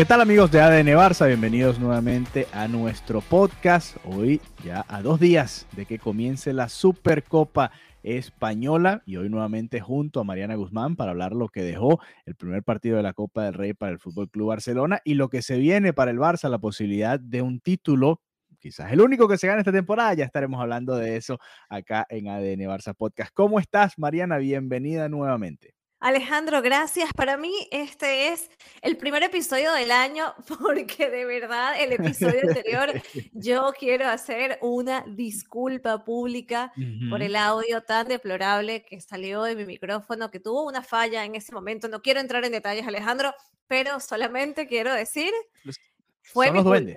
¿Qué tal amigos de ADN Barça? Bienvenidos nuevamente a nuestro podcast. Hoy ya a dos días de que comience la Supercopa Española y hoy nuevamente junto a Mariana Guzmán para hablar lo que dejó el primer partido de la Copa del Rey para el Fútbol Club Barcelona y lo que se viene para el Barça, la posibilidad de un título quizás el único que se gana esta temporada. Ya estaremos hablando de eso acá en ADN Barça Podcast. ¿Cómo estás, Mariana? Bienvenida nuevamente. Alejandro, gracias. Para mí este es el primer episodio del año porque de verdad el episodio anterior yo quiero hacer una disculpa pública por el audio tan deplorable que salió de mi micrófono, que tuvo una falla en ese momento. No quiero entrar en detalles, Alejandro, pero solamente quiero decir, fue Son mi los duendes.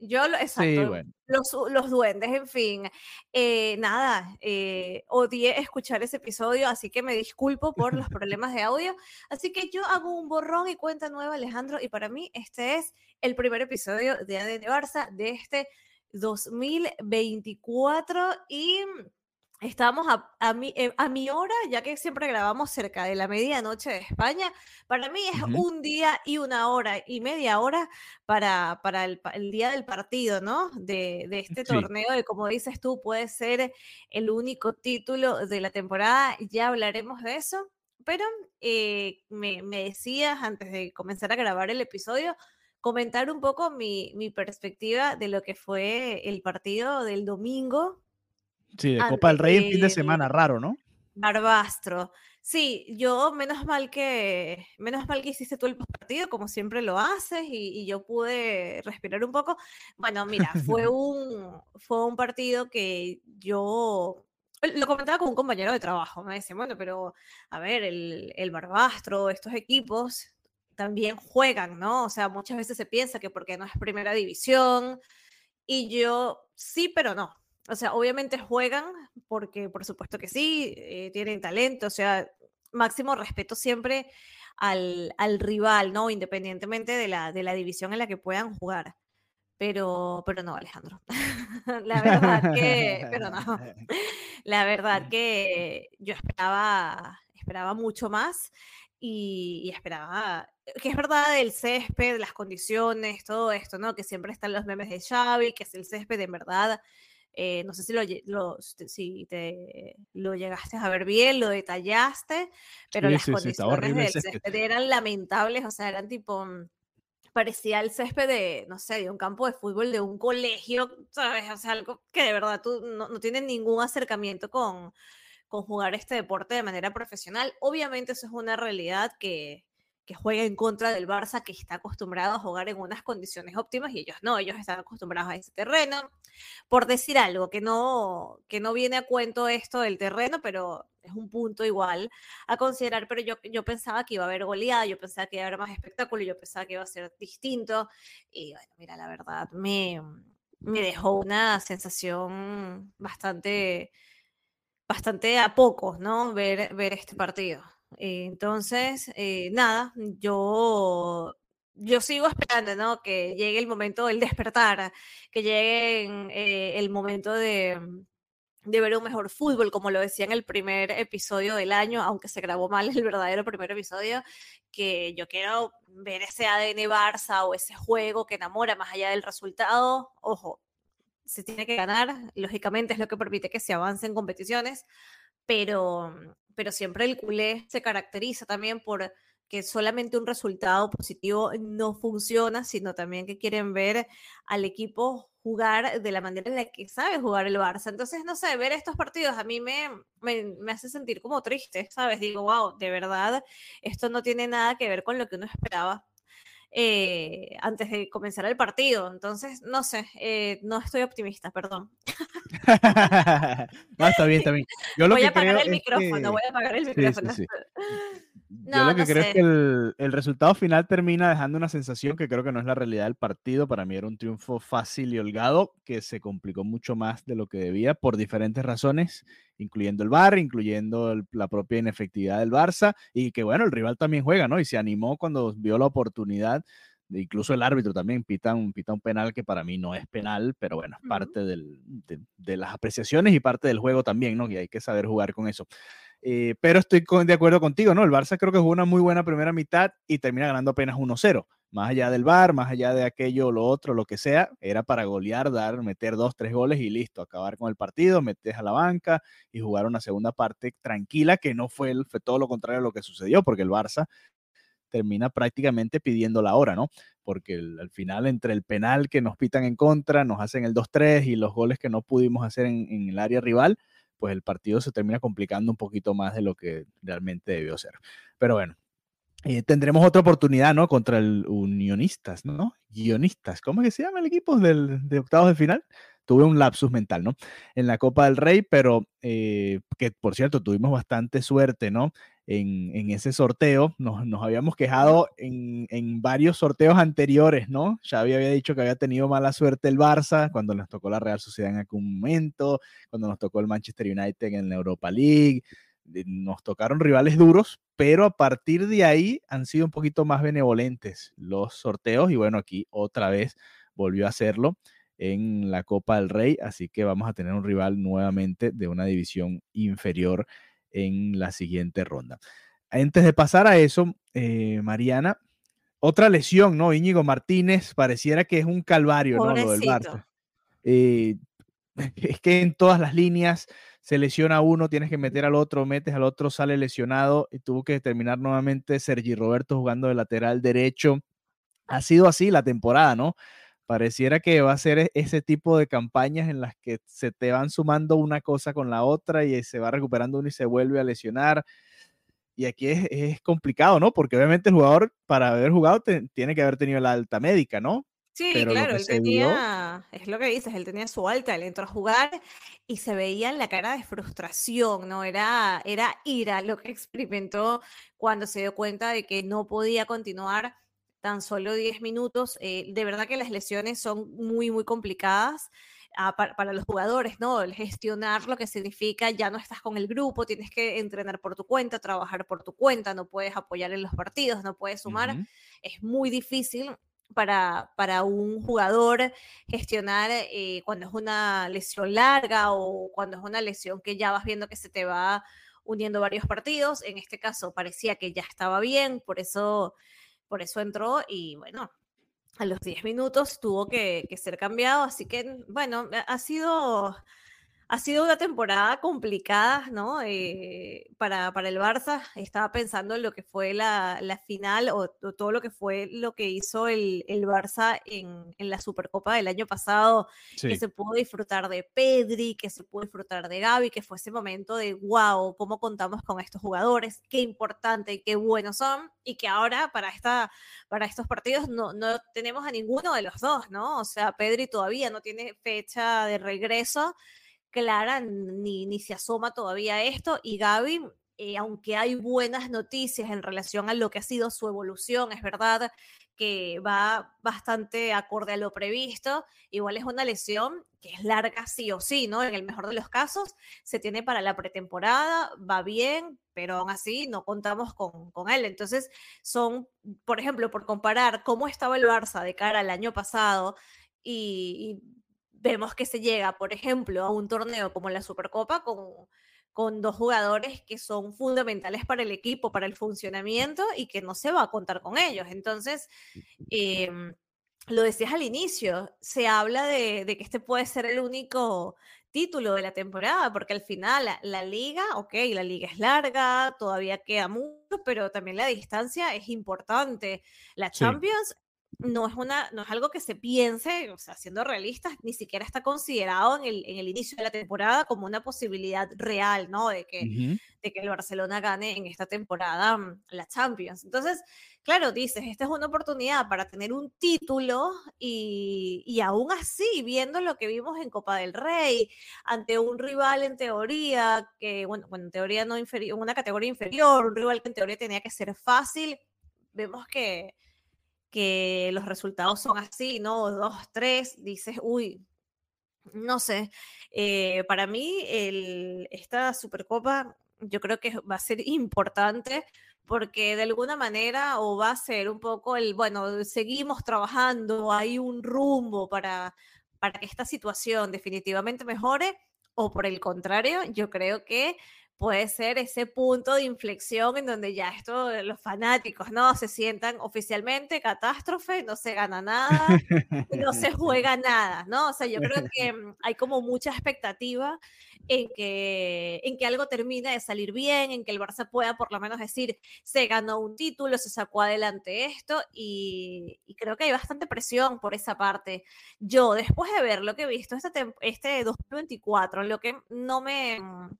Yo, lo- exacto, Sí, bueno. los, los duendes, en fin. Eh, nada, eh, odié escuchar ese episodio, así que me disculpo por los problemas de audio. Así que yo hago un borrón y cuenta nueva, Alejandro, y para mí este es el primer episodio de ADN Barça de este 2024 y estamos a, a mi, eh, a mi hora, ya que siempre grabamos cerca de la medianoche de España. Para mí es un día y una hora y media hora para, para el, día del partido, ¿no? De, de este Sí. torneo, y como dices tú, puede ser el único título de la temporada, ya hablaremos de eso, pero eh, me, me decías antes de comenzar a grabar el episodio, comentar un poco mi, mi perspectiva de lo que fue el partido del domingo Sí, de Copa del Rey en fin de el semana, raro, ¿no? Barbastro. Sí, yo menos mal que menos mal que hiciste tú el partido, como siempre lo haces, y, y yo pude respirar un poco. Bueno, mira, fue un, fue un partido que yo lo comentaba con un compañero de trabajo. Me decía, bueno, pero a ver, el, el Barbastro, estos equipos también juegan, ¿no? O sea, muchas veces se piensa que porque no es primera división, y yo sí, pero no. O sea, obviamente juegan porque por supuesto que sí, eh, tienen talento, o sea, máximo respeto siempre al, al rival, ¿no? Independientemente de la, de la división en la que puedan jugar. Pero, pero no, Alejandro. La verdad que, pero no. La verdad que yo esperaba, esperaba mucho más y, y esperaba, que es verdad el césped, las condiciones, todo esto, ¿no? Que siempre están los memes de Xavi, que es el césped en verdad. Eh, no sé si lo, lo- si te lo llegaste a ver bien, lo detallaste, pero Sí, las sí, condiciones del césped. césped eran lamentables, o sea, eran tipo, mm, parecía el césped de, no sé, de un campo de fútbol de un colegio, ¿sabes? O sea, algo que de verdad tú no, no tienes ningún acercamiento con, con jugar este deporte de manera profesional. Obviamente eso es una realidad que, que juega en contra del Barça, que está acostumbrado a jugar en unas condiciones óptimas y ellos no, ellos están acostumbrados a ese terreno. Por decir algo, que no, que no viene a cuento esto del terreno, pero es un punto igual a considerar, pero yo, yo pensaba que iba a haber goleada, yo pensaba que iba a haber más espectáculo, yo pensaba que iba a ser distinto y bueno, mira, la verdad me, me dejó una sensación bastante bastante a pocos, ¿no? Ver, ver este partido. Eh, Entonces, eh, nada, yo, yo sigo esperando, ¿no? Que llegue el momento del despertar, que llegue eh, el momento de, de ver un mejor fútbol, como lo decía en el primer episodio del año, aunque se grabó mal el verdadero primer episodio, que yo quiero ver ese ADN Barça o ese juego que enamora más allá del resultado. Ojo, se tiene que ganar, lógicamente es lo que permite que se avance en competiciones, pero, pero siempre el culé se caracteriza también por que solamente un resultado positivo no funciona, sino también que quieren ver al equipo jugar de la manera en la que sabe jugar el Barça. Entonces, no sé, ver estos partidos a mí me, me, hace sentir como triste, ¿sabes? Digo, wow, de verdad, esto no tiene nada que ver con lo que uno esperaba eh, antes de comenzar el partido. Entonces, no sé, eh, no estoy optimista, perdón. no, está bien, está bien. Yo lo voy a apagar el micrófono, voy a apagar el micrófono. Yo lo que creo es que el, el, resultado final termina dejando una sensación que creo que no es la realidad del partido. Para mí era un triunfo fácil y holgado que se complicó mucho más de lo que debía por diferentes razones, incluyendo el bar, incluyendo la propia inefectividad del Barça y que bueno, el rival también juega, ¿no? Y se animó cuando vio la oportunidad. Incluso el árbitro también pita un, pita un penal que para mí no es penal, pero bueno, es parte del, de, de las apreciaciones y parte del juego también, ¿no? Y hay que saber jugar con eso. Eh, pero estoy de acuerdo contigo, ¿no? El Barça creo que jugó una muy buena primera mitad y termina ganando apenas 1-0. Más allá del VAR, más allá de aquello, lo otro, lo que sea, era para golear, dar, meter dos, tres goles y listo, acabar con el partido, metes a la banca y jugar una segunda parte tranquila, que no fue, todo lo contrario a lo que sucedió, porque el Barça termina prácticamente pidiendo la hora, ¿no? Porque al final entre el penal que nos pitan en contra, nos hacen el 2-3 y los goles que no pudimos hacer en el área rival, pues el partido se termina complicando un poquito más de lo que realmente debió ser. Pero bueno, eh, tendremos otra oportunidad, ¿no? Contra el Unionistas, ¿no? Guionistas, ¿cómo es que se llama el equipo del, de octavos de final? Tuve un lapsus mental, ¿no? En la Copa del Rey, pero eh, que por cierto, tuvimos bastante suerte, ¿no? En, ese sorteo. Nos, habíamos quejado en, varios sorteos anteriores, ¿no? Xavi había dicho que había tenido mala suerte el Barça cuando nos tocó la Real Sociedad en algún momento, cuando nos tocó el Manchester United en la Europa League. Nos tocaron rivales duros, pero a partir de ahí han sido un poquito más benevolentes los sorteos y bueno, aquí otra vez volvió a hacerlo en la Copa del Rey, así que vamos a tener un rival nuevamente de una división inferior en la siguiente ronda. Antes de pasar a eso, eh, Mariana, otra lesión, ¿no? Íñigo Martínez, pareciera que es un calvario, ¿no? Lo del Barça. Eh, es que en todas las líneas se lesiona uno, tienes que meter al otro, metes al otro, sale lesionado y tuvo que terminar nuevamente Sergi Roberto jugando de lateral derecho. Ha sido así la temporada, ¿no? Pareciera que va a ser e-, ese tipo de campañas en las que se te van sumando una cosa con la otra y se va recuperando uno y se vuelve a lesionar. Y aquí es, complicado, ¿no? Porque obviamente el jugador, para haber jugado, tiene que haber tenido la alta médica, ¿no? Sí, claro, él tenía, es lo que dices, él tenía su alta, él entró a jugar y se veía en la cara de frustración, ¿no? Era, era ira lo que experimentó cuando se dio cuenta de que no podía continuar tan solo 10 minutos. Eh, de verdad que las lesiones son muy, muy complicadas. Ah, para, los jugadores, ¿no? El gestionar lo que significa ya no estás con el grupo, tienes que entrenar por tu cuenta, trabajar por tu cuenta, no puedes apoyar en los partidos, no puedes sumar. Es muy difícil para, para un jugador gestionar eh, cuando es una lesión larga o cuando es una lesión que ya vas viendo que se te va uniendo varios partidos. En este caso parecía que ya estaba bien, por eso por eso entró y bueno, a los 10 minutos tuvo que, que ser cambiado, así que bueno, ha sido ha sido una temporada complicada, ¿no? Eh, para, para, el Barça. Estaba pensando en lo que fue la, la final o, todo lo que fue lo que hizo el, el Barça en, en, la Supercopa del año pasado, que se pudo disfrutar de Pedri, que se pudo disfrutar de Gaby, que fue ese momento de, wow, cómo contamos con estos jugadores, qué importante y qué buenos son, y que ahora para, esta, para estos partidos no, no tenemos a ninguno de los dos, ¿no? O sea, Pedri todavía no tiene fecha de regreso clara ni, ni se asoma todavía esto. Y Gaby, eh, aunque hay buenas noticias en relación a lo que ha sido su evolución, es verdad que va bastante acorde a lo previsto. Igual es una lesión que es larga sí o sí, ¿no? En el mejor de los casos, se tiene para la pretemporada, va bien, pero aún así no contamos con, con él. Entonces, son, por ejemplo, por comparar cómo estaba el Barça de cara al año pasado y, y vemos que se llega, por ejemplo, a un torneo como la Supercopa con, con dos jugadores que son fundamentales para el equipo, para el funcionamiento y que no se va a contar con ellos. Entonces, em, lo decías al inicio, se habla de, que este puede ser el único título de la temporada, porque al final la, liga, ok, la liga es larga, todavía queda mucho, pero también la distancia es importante. La Champions no es, una, no es algo que se piense, o sea, siendo realistas, ni siquiera está considerado en el, en el inicio de la temporada como una posibilidad real, ¿no? De que, de que el Barcelona gane en esta temporada mm, la Champions. Entonces, claro, dices, esta es una oportunidad para tener un título y, y aún así, viendo lo que vimos en Copa del Rey, ante un rival en teoría, que, bueno, bueno en teoría no inferior, una categoría inferior, un rival que en teoría tenía que ser fácil, vemos que que los resultados son así, ¿no? Dos, tres, dices, uy, no sé. Eh, para mí, el, esta Supercopa yo creo que va a ser importante porque de alguna manera o va a ser un poco el, bueno, seguimos trabajando, hay un rumbo para, para que esta situación definitivamente mejore, o por el contrario, yo creo que puede ser ese punto de inflexión en donde ya esto, los fanáticos, ¿no? Se sientan oficialmente catástrofe, no se gana nada, no se juega nada, ¿no? O sea, yo creo que mm, hay como mucha expectativa en que, en que algo termine de salir bien, en que el Barça pueda por lo menos decir, se ganó un título, se sacó adelante esto, y, creo que hay bastante presión por esa parte. Yo, después de ver lo que he visto este, este 2024, lo que no me mm,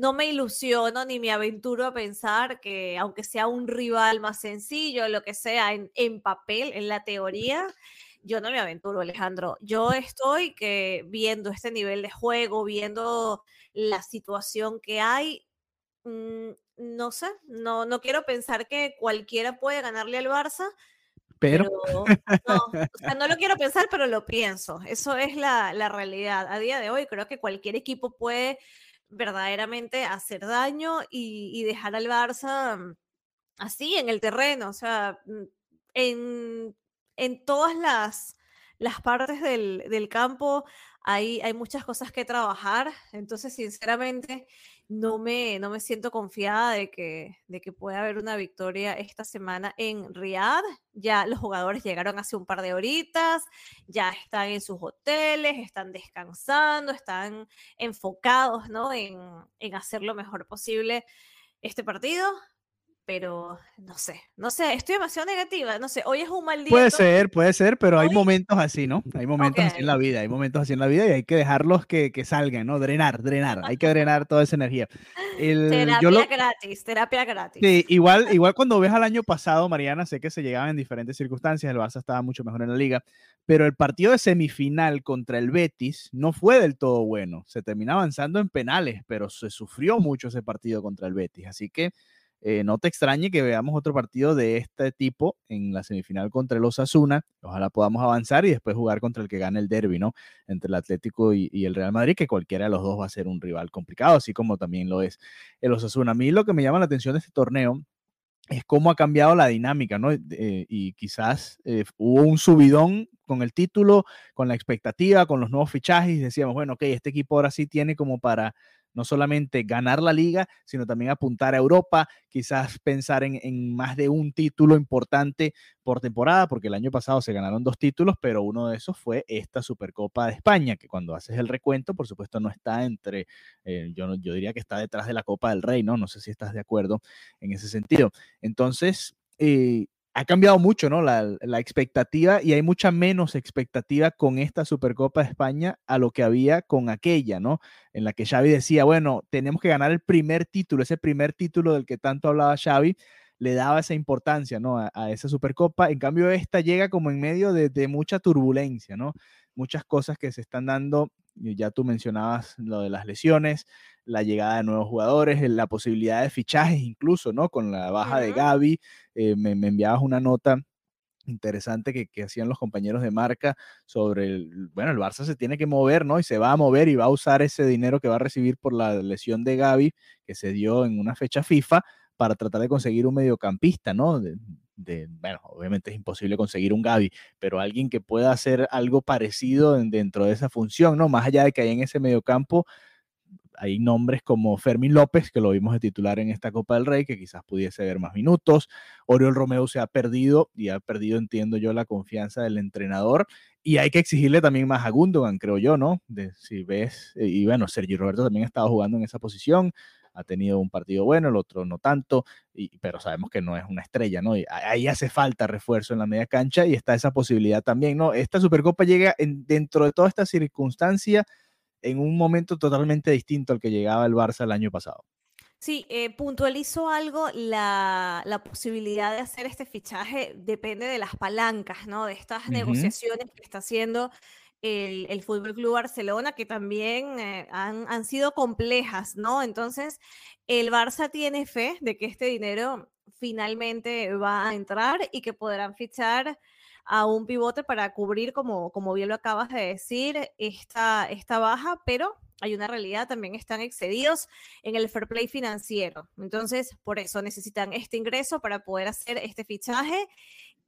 no me ilusiono ni me aventuro a pensar que aunque sea un rival más sencillo, lo que sea en, en papel, en la teoría, yo no me aventuro, Alejandro. Yo estoy que viendo este nivel de juego, viendo la situación que hay, mm, no sé, no, no quiero pensar que cualquiera puede ganarle al Barça. Pero, no, no lo quiero pensar, pero lo pienso. Eso es la, la realidad. A día de hoy creo que cualquier equipo puede verdaderamente hacer daño y, dejar al Barça mm, así en el terreno, o sea, mm, en, en todas las, las partes del, del campo hay, hay, muchas cosas que trabajar, entonces sinceramente no me, no me siento confiada de que, de que pueda haber una victoria esta semana en Riyadh. Ya los jugadores llegaron hace un par de horitas, ya están en sus hoteles, están descansando, están enfocados ¿no? en, en hacer lo mejor posible este partido pero no sé, no sé, estoy demasiado negativa, no sé, hoy es un mal día. Puede ser, puede ser, pero hay momentos así, ¿no? Hay momentos así en la vida, hay momentos así en la vida y hay que dejarlos que, que salgan, ¿no? Drenar, drenar, hay que drenar toda esa energía. terapia gratis, terapia gratis. Sí, igual, igual cuando ves al año pasado, Mariana, sé que se llegaban en diferentes circunstancias, el Barça estaba mucho mejor en la liga, pero el partido de semifinal contra el Betis no fue del todo bueno, se termina avanzando en penales, pero se sufrió mucho ese partido contra el Betis, así que eh, no te extrañe que veamos otro partido de este tipo en la semifinal contra el Osasuna. Ojalá podamos avanzar y después jugar contra el que gane el derby, ¿no? Entre el Atlético y, el Real Madrid, que cualquiera de los dos va a ser un rival complicado, así como también lo es el Osasuna. A mí lo que me llama la atención de este torneo es cómo ha cambiado la dinámica, ¿no? Eh, y quizás eh, hubo un subidón con el título, con la expectativa, con los nuevos fichajes, decíamos, bueno, ok, este equipo ahora sí tiene como para no solamente ganar la liga, sino también apuntar a Europa, quizás pensar en, más de un título importante por temporada, porque el año pasado se ganaron dos títulos, pero uno de esos fue esta Supercopa de España, que cuando haces el recuento, por supuesto, no está entre, eh, yo, yo diría que está detrás de la Copa del Rey, ¿no? No sé si estás de acuerdo en ese sentido. Entonces, eh, ha cambiado mucho, ¿no? La, expectativa y hay mucha menos expectativa con esta Supercopa de España a lo que había con aquella, ¿no? En la que Xavi decía, bueno, tenemos que ganar el primer título, ese primer título del que tanto hablaba Xavi, le daba esa importancia, ¿no? A, esa Supercopa. En cambio, esta llega como en medio de, de mucha turbulencia, ¿no? Muchas cosas que se están dando, ya tú mencionabas lo de las lesiones, la llegada de nuevos jugadores, la posibilidad de fichajes incluso, ¿no? Con la baja de Gaby, eh, me, enviabas una nota interesante que, que, hacían los compañeros de marca sobre el, bueno, el Barça se tiene que mover, ¿no? Y se va a mover y va a usar ese dinero que va a recibir por la lesión de Gaby, que se dio en una fecha FIFA, para tratar de conseguir un mediocampista, ¿no? De, bueno, obviamente es imposible conseguir un Gaby, pero alguien que pueda hacer algo parecido dentro de esa función, ¿no? Más allá de que hay en ese mediocampo hay nombres como Fermín López, que lo vimos de titular en esta Copa del Rey, que quizás pudiese ver más minutos. Oriol Romeo se ha perdido y ha perdido, entiendo yo, la confianza del entrenador. Y hay que exigirle también más a Gundogan, creo yo, ¿no? De, si ves, y bueno, Sergio Roberto también ha estado jugando en esa posición ha tenido un partido bueno, el otro no tanto, y, pero sabemos que no es una estrella, ¿no? Y ahí hace falta refuerzo en la media cancha y está esa posibilidad también, ¿no? Esta Supercopa llega dentro de toda esta circunstancia en un momento totalmente distinto al que llegaba el Barça el año pasado. Sí, eh, puntualizo algo, la, la, posibilidad de hacer este fichaje depende de las palancas, ¿no? De estas negociaciones que está haciendo el, el Fútbol Club Barcelona, que también eh, han, han, sido complejas, ¿no? Entonces, el Barça tiene fe de que este dinero finalmente va a entrar y que podrán fichar a un pivote para cubrir, como, como bien lo acabas de decir, esta, esta baja, pero hay una realidad, también están excedidos en el fair play financiero. Entonces, por eso necesitan este ingreso para poder hacer este fichaje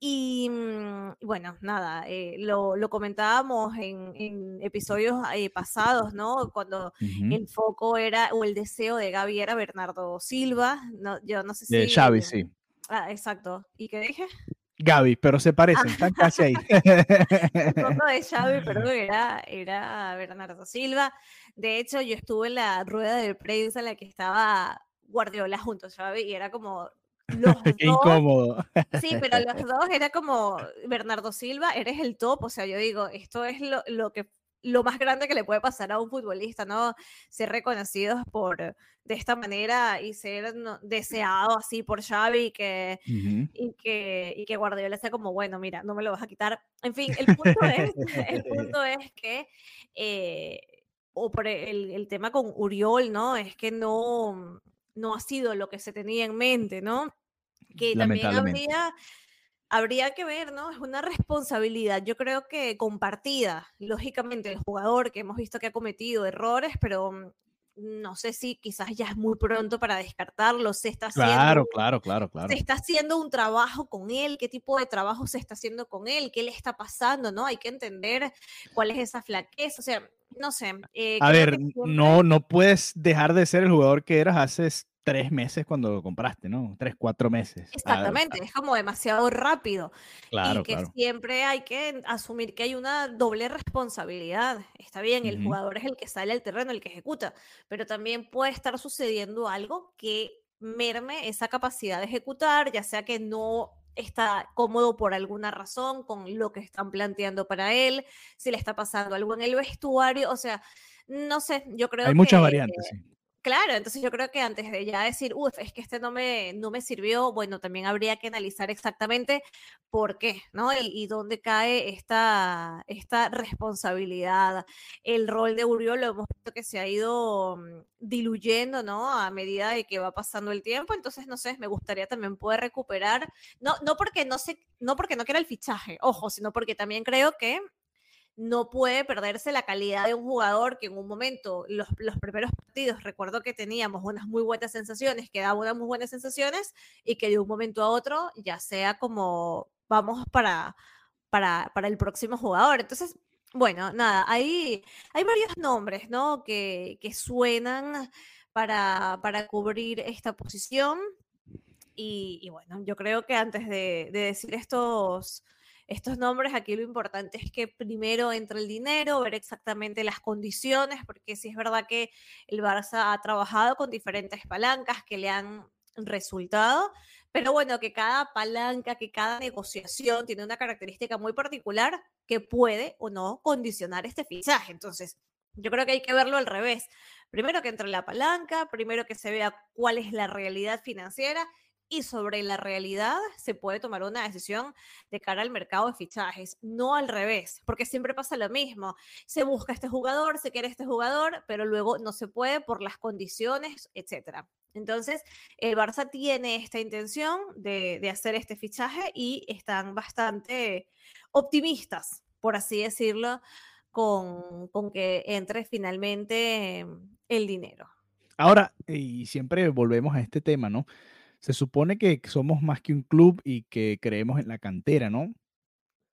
y mm, bueno, nada, eh, lo, lo, comentábamos en, en episodios eh, pasados, ¿no? Cuando el foco era, o el deseo de Gaby era Bernardo Silva, no, yo no sé si... De Xavi, sí. Ah, exacto. ¿Y qué dije? Gaby, pero se parecen, están casi ahí. el foco de Xavi, perdón, era, era Bernardo Silva. De hecho, yo estuve en la rueda de prensa en la que estaba Guardiola junto a Xavi y era como Qué incómodo. Sí, pero los dos era como Bernardo Silva, eres el top. O sea, yo digo, esto es lo, lo que lo más grande que le puede pasar a un futbolista, ¿no? Ser reconocidos por de esta manera y ser deseado así por Xavi y que, y que, y que Guardiola sea como, bueno, mira, no me lo vas a quitar. En fin, el punto es, el punto es que, eh, o por el, el, tema con Uriol, ¿no? Es que no, no ha sido lo que se tenía en mente, ¿no? Que también habría, habría que ver, ¿no? Es una responsabilidad, yo creo que compartida, lógicamente, el jugador que hemos visto que ha cometido errores, pero mm, no sé si quizás ya es muy pronto para descartarlo, se está haciendo... Claro, claro, claro, claro. Se está haciendo un trabajo con él, qué tipo de trabajo se está haciendo con él, qué le está pasando, ¿no? Hay que entender cuál es esa flaqueza, o sea, no sé. Eh, a ver, no, no puedes dejar de ser el jugador que eras hace tres meses cuando lo compraste, ¿no? Tres, cuatro meses. Exactamente, es como demasiado rápido. Claro, y que siempre hay que asumir que hay una doble responsabilidad. Está bien, el jugador es el que sale al terreno, el que ejecuta, pero también puede estar sucediendo algo que merme esa capacidad de ejecutar, ya sea que no está cómodo por alguna razón con lo que están planteando para él, si le está pasando algo en el vestuario, o sea, no sé, yo creo que... Hay muchas variantes, sí Claro, entonces yo creo que antes de ya decir, uff, es que este no me, no me sirvió, bueno, también habría que analizar exactamente por qué, ¿no? Y, dónde cae esta, esta responsabilidad. El rol de Uriol lo hemos visto que se ha ido mm, diluyendo, ¿no? A medida de que va pasando el tiempo, entonces, no sé, me gustaría también poder recuperar, no, no porque no sé, no porque no quiera el fichaje, ojo, sino porque también creo que no puede perderse la calidad de un jugador que en un momento, los, los, primeros partidos, recuerdo que teníamos unas muy buenas sensaciones, que daba unas muy buenas sensaciones y que de un momento a otro ya sea como vamos para, para, para el próximo jugador. Entonces, bueno, nada, hay, hay varios nombres, ¿no? Que, que suenan para, para cubrir esta posición. Y, y, bueno, yo creo que antes de, de decir estos estos nombres, aquí lo importante es que primero entre el dinero, ver exactamente las condiciones, porque si es verdad que el Barça ha trabajado con diferentes palancas que le han resultado, pero bueno, que cada palanca, que cada negociación tiene una característica muy particular que puede o no condicionar este fichaje. Entonces, yo creo que hay que verlo al revés. Primero que entre la palanca, primero que se vea cuál es la realidad financiera y sobre la realidad se puede tomar una decisión de cara al mercado de fichajes, no al revés, porque siempre pasa lo mismo. Se busca este jugador, se quiere este jugador, pero luego no se puede por las condiciones, etc. Entonces, el Barça tiene esta intención de, de hacer este fichaje y están bastante optimistas, por así decirlo, con, con que entre finalmente el dinero. Ahora, y siempre volvemos a este tema, ¿no? Se supone que somos más que un club y que creemos en la cantera, ¿no?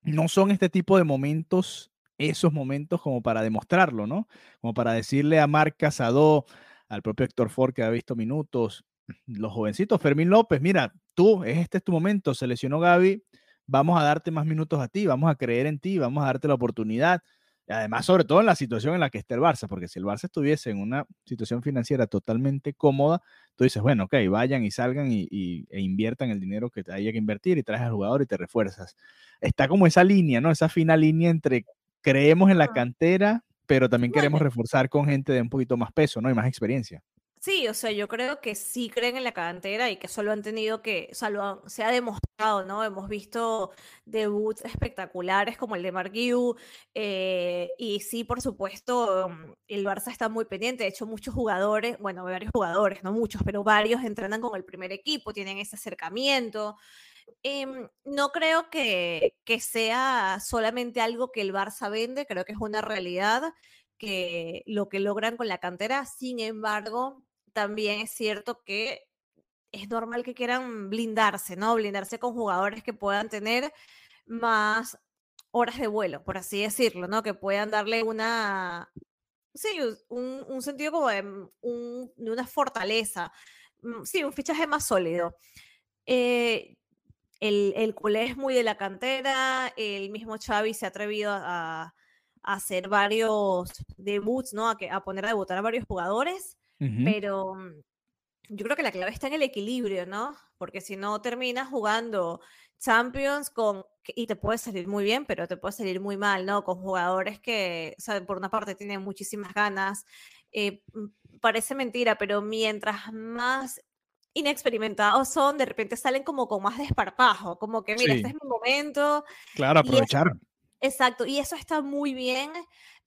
No son este tipo de momentos, esos momentos como para demostrarlo, ¿no? Como para decirle a Marc Casado, al propio Héctor Ford que ha visto minutos, los jovencitos, Fermín López, mira, tú, este es tu momento, se lesionó Gaby, vamos a darte más minutos a ti, vamos a creer en ti, vamos a darte la oportunidad. Además, sobre todo en la situación en la que está el Barça, porque si el Barça estuviese en una situación financiera totalmente cómoda, tú dices, bueno, ok, vayan y salgan y, e inviertan el dinero que haya que invertir y traes al jugador y te refuerzas. Está como esa línea, ¿no? Esa fina línea entre creemos en la cantera, pero también queremos reforzar con gente de un poquito más peso, ¿no? Y más experiencia. Sí, o sea, yo creo que sí creen en la cantera y que solo han tenido que, o sea, se ha demostrado, ¿no? Hemos visto debuts espectaculares como el de Mark eh, y sí, por supuesto, mm, el Barça está muy pendiente. De hecho, muchos jugadores, bueno, varios jugadores, no muchos, pero varios entrenan con el primer equipo, tienen ese acercamiento. Em, no creo que, que sea solamente algo que el Barça vende, creo que es una realidad que lo que logran con la cantera. Sin embargo, también es cierto que es normal que quieran blindarse, ¿no? Blindarse con jugadores que puedan tener más horas de vuelo, por así decirlo, ¿no? Que puedan darle una, sí, un, sentido como de, un, una fortaleza, mm, sí, un fichaje más sólido. Eh, el, el culé es muy de la cantera, el mismo Xavi se ha atrevido a, hacer varios debuts, ¿no? A, que, a poner a debutar a varios jugadores pero mm, yo creo que la clave está en el equilibrio, ¿no? Porque si no terminas jugando Champions con, y te puede salir muy bien, pero te puede salir muy mal, ¿no? Con jugadores que, o sea, por una parte tienen muchísimas ganas. Eh, mm, parece mentira, pero mientras más inexperimentados son, de repente salen como con más desparpajo, como que, mira, este es mi momento. Claro, aprovechar. exacto, y eso está muy bien,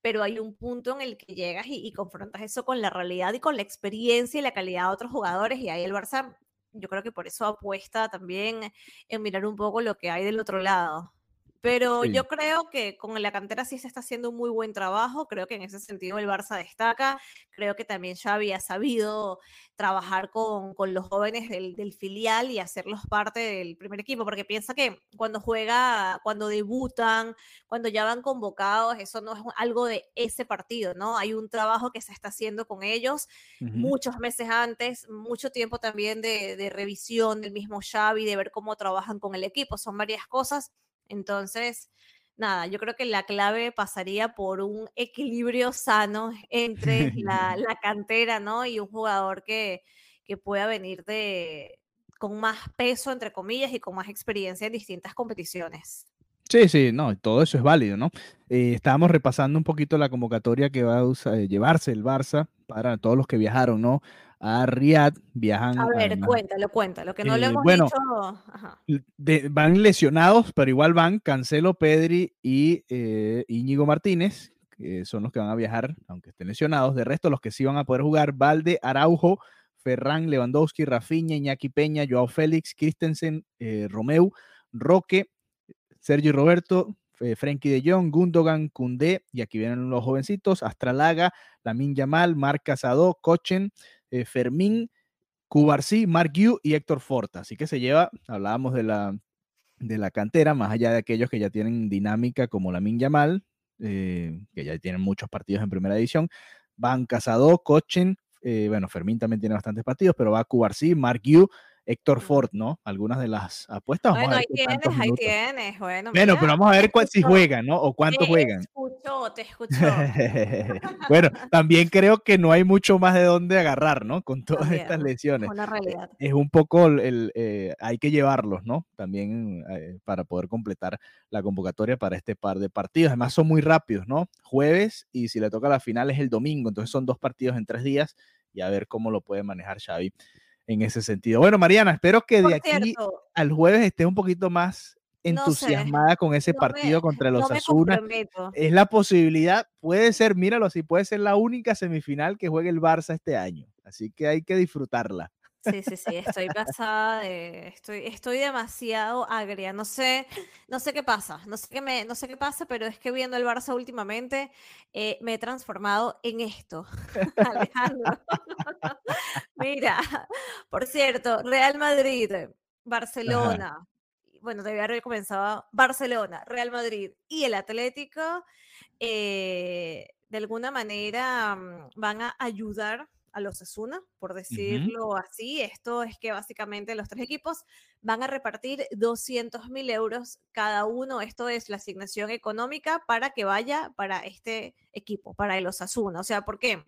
pero hay un punto en el que llegas y, confrontas eso con la realidad y con la experiencia y la calidad de otros jugadores y ahí el Barça, yo creo que por eso apuesta también en mirar un poco lo que hay del otro lado. Pero yo creo que con la cantera sí se está haciendo un muy buen trabajo. Creo que en ese sentido el Barça destaca. Creo que también Xavi ha sabido trabajar con, con los jóvenes del, del, filial y hacerlos parte del primer equipo, porque piensa que cuando juega, cuando debutan, cuando ya van convocados, eso no es algo de ese partido, ¿no? Hay un trabajo que se está haciendo con ellos muchos meses antes, mucho tiempo también de, de revisión del mismo Xavi, de ver cómo trabajan con el equipo. Son varias cosas entonces, nada, yo creo que la clave pasaría por un equilibrio sano entre la, cantera, ¿no? Y un jugador que, que pueda venir de, con más peso, entre comillas, y con más experiencia en distintas competiciones. Sí, sí, no, todo eso es válido, ¿no? Eh, estábamos repasando un poquito la convocatoria que va a eh, llevarse el Barça para todos los que viajaron, ¿no? A Riyadh, viajan. A ver, cuéntalo, cuéntalo, que no lo eh, hemos bueno, dicho. van lesionados, pero igual van Cancelo, Pedri y eh, Íñigo Martínez, que son los que van a viajar, aunque estén lesionados. De resto, los que sí van a poder jugar, Valde, Araujo, Ferran, Lewandowski, Rafinha, Iñaki Peña, Joao Félix, Christensen, eh, Romeu, Roque, Sergio Roberto, Frenkie de Jong, Gundogan, Kunde, y aquí vienen los jovencitos, Astralaga, Lamin Yamal, Marc Casado, Cochen, eh, Fermín, Cubarsí, Mark Yu y Héctor Forta. Así que se lleva, hablábamos de la, de la cantera, más allá de aquellos que ya tienen dinámica como la Min Yamal, eh, que ya tienen muchos partidos en primera división. Van Casado, Cochen, eh, bueno, Fermín también tiene bastantes partidos, pero va Cubarsí, Mark Yu Héctor Ford, ¿no? Algunas de las apuestas. Bueno, ahí tienes, ahí tienes. Bueno, bueno pero vamos a ver cuál, si juegan, ¿no? O cuánto juegan. Te escucho, te escucho. bueno, también creo que no hay mucho más de dónde agarrar, ¿no? Con todas estas lesiones. Una realidad. Es un poco el, eh, hay que llevarlos, ¿no? También eh, para poder completar la convocatoria para este par de partidos. Además son muy rápidos, ¿no? Jueves y si le toca la final es el domingo, entonces son dos partidos en tres días y a ver cómo lo puede manejar Xavi en ese sentido. Bueno, Mariana, espero que de aquí al jueves estés un poquito más entusiasmada con ese partido contra los no Es la posibilidad, puede ser, míralo así, puede ser la única semifinal que juegue el Barça este año. Así que hay que disfrutarla. Sí, sí, sí, estoy pasada estoy, estoy demasiado agria. No sé, no sé qué pasa, no sé qué me, no sé qué pasa, pero es que viendo el Barça últimamente eh, me he transformado en esto, Alejandro. Mira, por cierto, Real Madrid, Barcelona. Bueno, debía haber comenzado Barcelona, Real Madrid y el Atlético. Eh, de alguna manera mm, van a ayudar a los Asuna, por decirlo así. Esto es que básicamente los tres equipos van a repartir 200 mil euros cada uno. Esto es la asignación económica para que vaya para este equipo, para el Osasuna. O sea, ¿por qué?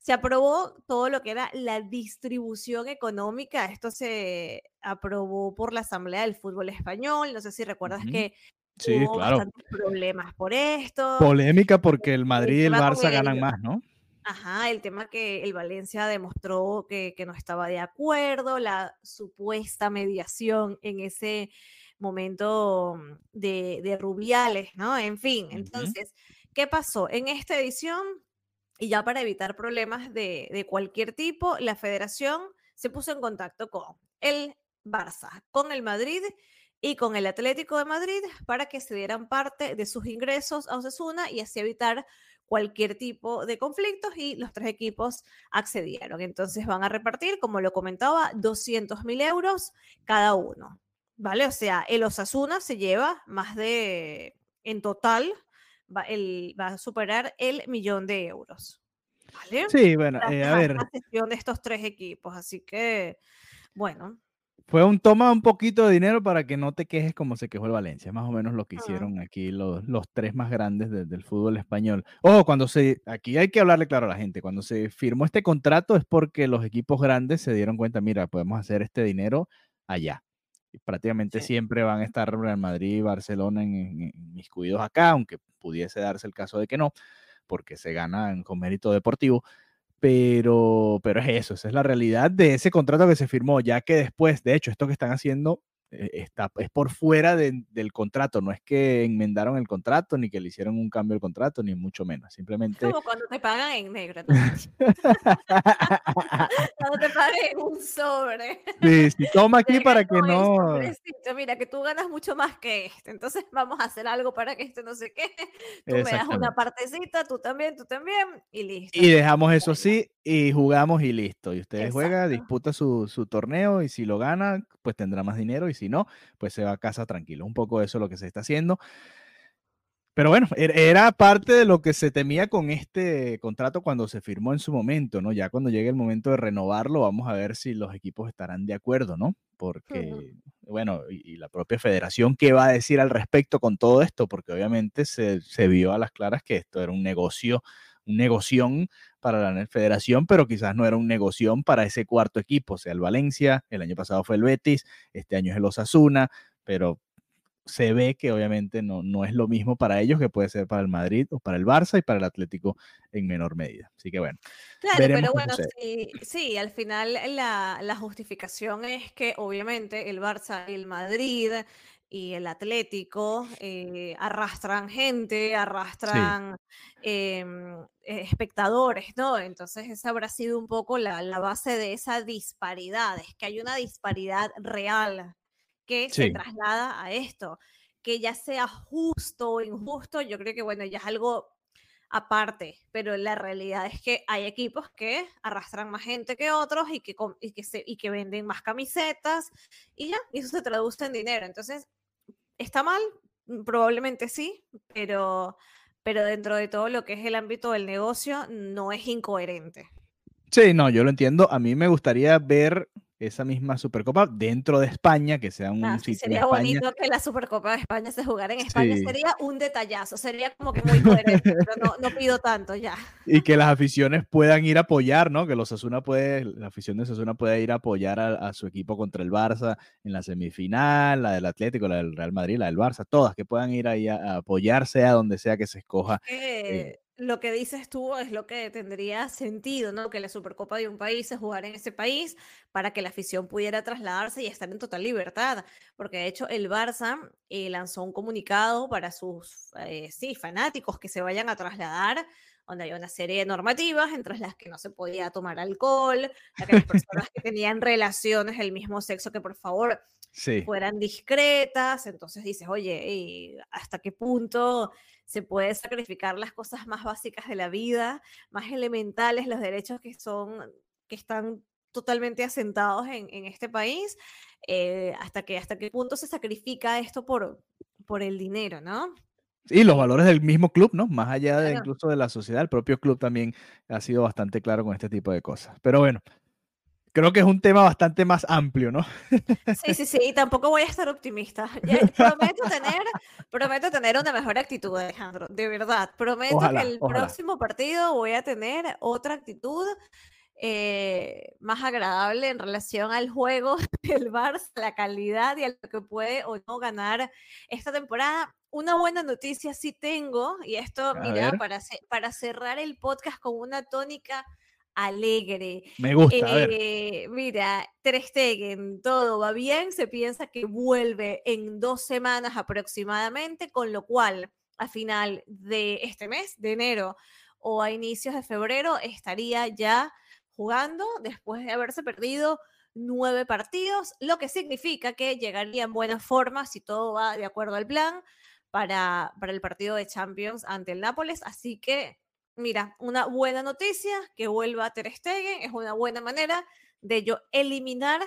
Se aprobó todo lo que era la distribución económica. Esto se aprobó por la Asamblea del Fútbol Español. No sé si recuerdas que Sí, hubo claro. bastantes problemas por esto. Polémica porque el Madrid y el Barça ganan más, ¿no? Ajá, el tema que el Valencia demostró que, que no estaba de acuerdo, la supuesta mediación en ese momento de, de Rubiales, ¿no? En fin, entonces, ¿qué pasó? En esta edición, y ya para evitar problemas de, de cualquier tipo, la federación se puso en contacto con el Barça, con el Madrid y con el Atlético de Madrid para que se dieran parte de sus ingresos a Osasuna y así evitar cualquier tipo de conflictos y los tres equipos accedieron. Entonces van a repartir, como lo comentaba, 200 mil euros cada uno. ¿Vale? O sea, el Osasuna se lleva más de, en total, va, el, va a superar el millón de euros. ¿Vale? Sí, bueno, eh, a ver, sesión de estos tres equipos. Así que, bueno, fue un toma un poquito de dinero para que no te quejes como se quejó el Valencia. Más o menos lo que hicieron aquí los, los tres más grandes de- del fútbol español. Ojo, cuando se, aquí hay que hablarle claro a la gente, cuando se firmó este contrato es porque los equipos grandes se dieron cuenta, mira, podemos hacer este dinero allá. Y prácticamente Sí. siempre van a estar Real Madrid y Barcelona en, en- inmiscuidos acá, aunque pudiese darse el caso de que no, porque se ganan con mérito deportivo. Pero, pero es eso, esa es la realidad de ese contrato que se firmó, ya que después, de hecho, esto que están haciendo está, es por fuera de- del contrato, no es que enmendaron el contrato, ni que le hicieron un cambio al contrato, ni mucho menos, simplemente... como cuando te pagan en negro, ¿no? cuando te pagan en un sobre. sí, sí, toma aquí para que no... Mira, que tú ganas mucho más que este, entonces vamos a hacer algo para que este no sé qué. Tú me das una partecita, tú también, tú también, y listo. Y dejamos eso así y jugamos y listo. Y usted juega, exacto. disputa su, su torneo y si lo gana, pues tendrá más dinero y si no, pues se va a casa tranquilo. Un poco eso es lo que se está haciendo. Pero bueno, er- era parte de lo que se temía con este contrato cuando se firmó en su momento, ¿no? Ya cuando llegue el momento de renovarlo, vamos a ver si los equipos estarán de acuerdo, ¿no? Porque, bueno, y, y la propia federación, ¿qué va a decir al respecto con todo esto? Porque obviamente se, se vio a las claras que esto era un negocio, un negoción para la federación, pero quizás no era un negoción para ese cuarto equipo, o sea, el Valencia, el año pasado fue el Betis, este año es el Osasuna, pero se ve que obviamente no, no es lo mismo para ellos que puede ser para el Madrid o para el Barça y para el Atlético en menor medida. Así que bueno, Claro, pero bueno, sí, sí, al final la, la justificación es que obviamente el Barça y el Madrid y el Atlético eh, arrastran gente, Sí, arrastran em, eh, espectadores, ¿no? Entonces esa habrá sido un poco la, la base de esa disparidad, es que hay una disparidad real que se sí, traslada a esto, que ya sea justo o injusto, yo creo que bueno, ya es algo aparte, pero la realidad es que hay equipos que arrastran más gente que otros y que, y que, se, y que venden más camisetas y ya, y eso se traduce en dinero. Entonces, ¿está mal? Mm, Probablemente sí, pero, pero dentro de todo lo que es el ámbito del negocio no es incoherente. Sí, no, yo lo entiendo. A mí me gustaría ver esa misma Supercopa dentro de España, que sea un Ah, sitio sería bonito que la Supercopa de España se jugara en España. Sí, Sería un detallazo, sería como que muy coherente, pero no, no pido tanto ya. y que las aficiones puedan ir a apoyar, ¿no? Que los Osasuna puede, la afición de Osasuna puede ir a apoyar a, a su equipo contra el Barça en la semifinal, la del Atlético, la del Real Madrid, la del Barça, todas que puedan ir ahí a, a apoyar, sea donde sea que se escoja. eh, lo que dices tú es lo que tendría sentido, ¿no? Que la Supercopa de un país se jugara en ese país para que la afición pudiera trasladarse y estar en total libertad. Porque de hecho el Barça eh, lanzó un comunicado para sus eh, sí, fanáticos que se vayan a trasladar, donde hay una serie de normativas, entre las que no se podía tomar alcohol, que las personas que tenían relaciones del mismo sexo, que por favor sí, fueran discretas, entonces dices, oye, ¿y ¿hasta qué punto se puede sacrificar las cosas más básicas de la vida, más elementales, los derechos que son, que están totalmente asentados en, en este país? Eh, ¿hasta, qué, ¿Hasta qué punto se sacrifica esto por, por el dinero, no? Y los valores del mismo club, ¿no? Más allá de incluso de la sociedad, el propio club también ha sido bastante claro con este tipo de cosas. Pero bueno, creo que es un tema bastante más amplio, ¿no? Sí, sí, sí, y tampoco voy a estar optimista. prometo, tener, prometo tener una mejor actitud, Alejandro, de verdad. Prometo que el próximo partido voy a tener otra actitud eh, más agradable en relación al juego del Barça, la calidad y a lo que puede o no ganar esta temporada. Una buena noticia sí tengo, y esto, mira, para, para cerrar el podcast con una tónica alegre. Me gusta. Eh, mira, Ter Stegen, todo va bien, se piensa que vuelve en dos semanas aproximadamente, con lo cual a final de este mes, de enero o a inicios de febrero, estaría ya jugando después de haberse perdido nueve partidos, lo que significa que llegaría en buena forma si todo va de acuerdo al plan para, para el partido de Champions ante el Nápoles. Así que, mira, una buena noticia que vuelva a Ter Stegen es una buena manera de yo eliminar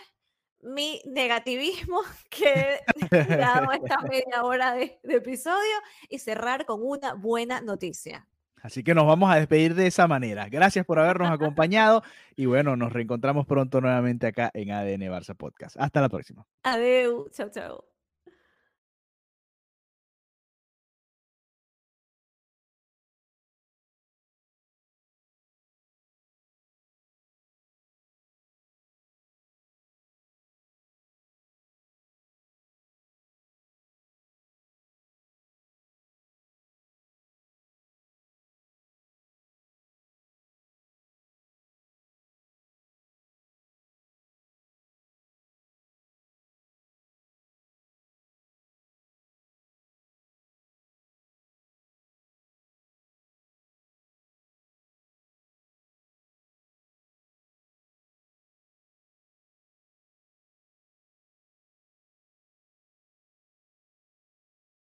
mi negativismo que he dado esta media hora de episodio y cerrar con una buena noticia. Así que nos vamos a despedir de esa manera. Gracias por habernos acompañado y bueno, nos reencontramos pronto nuevamente acá en ADN Barça Podcast. Hasta la próxima. Adiós. Chao, chao.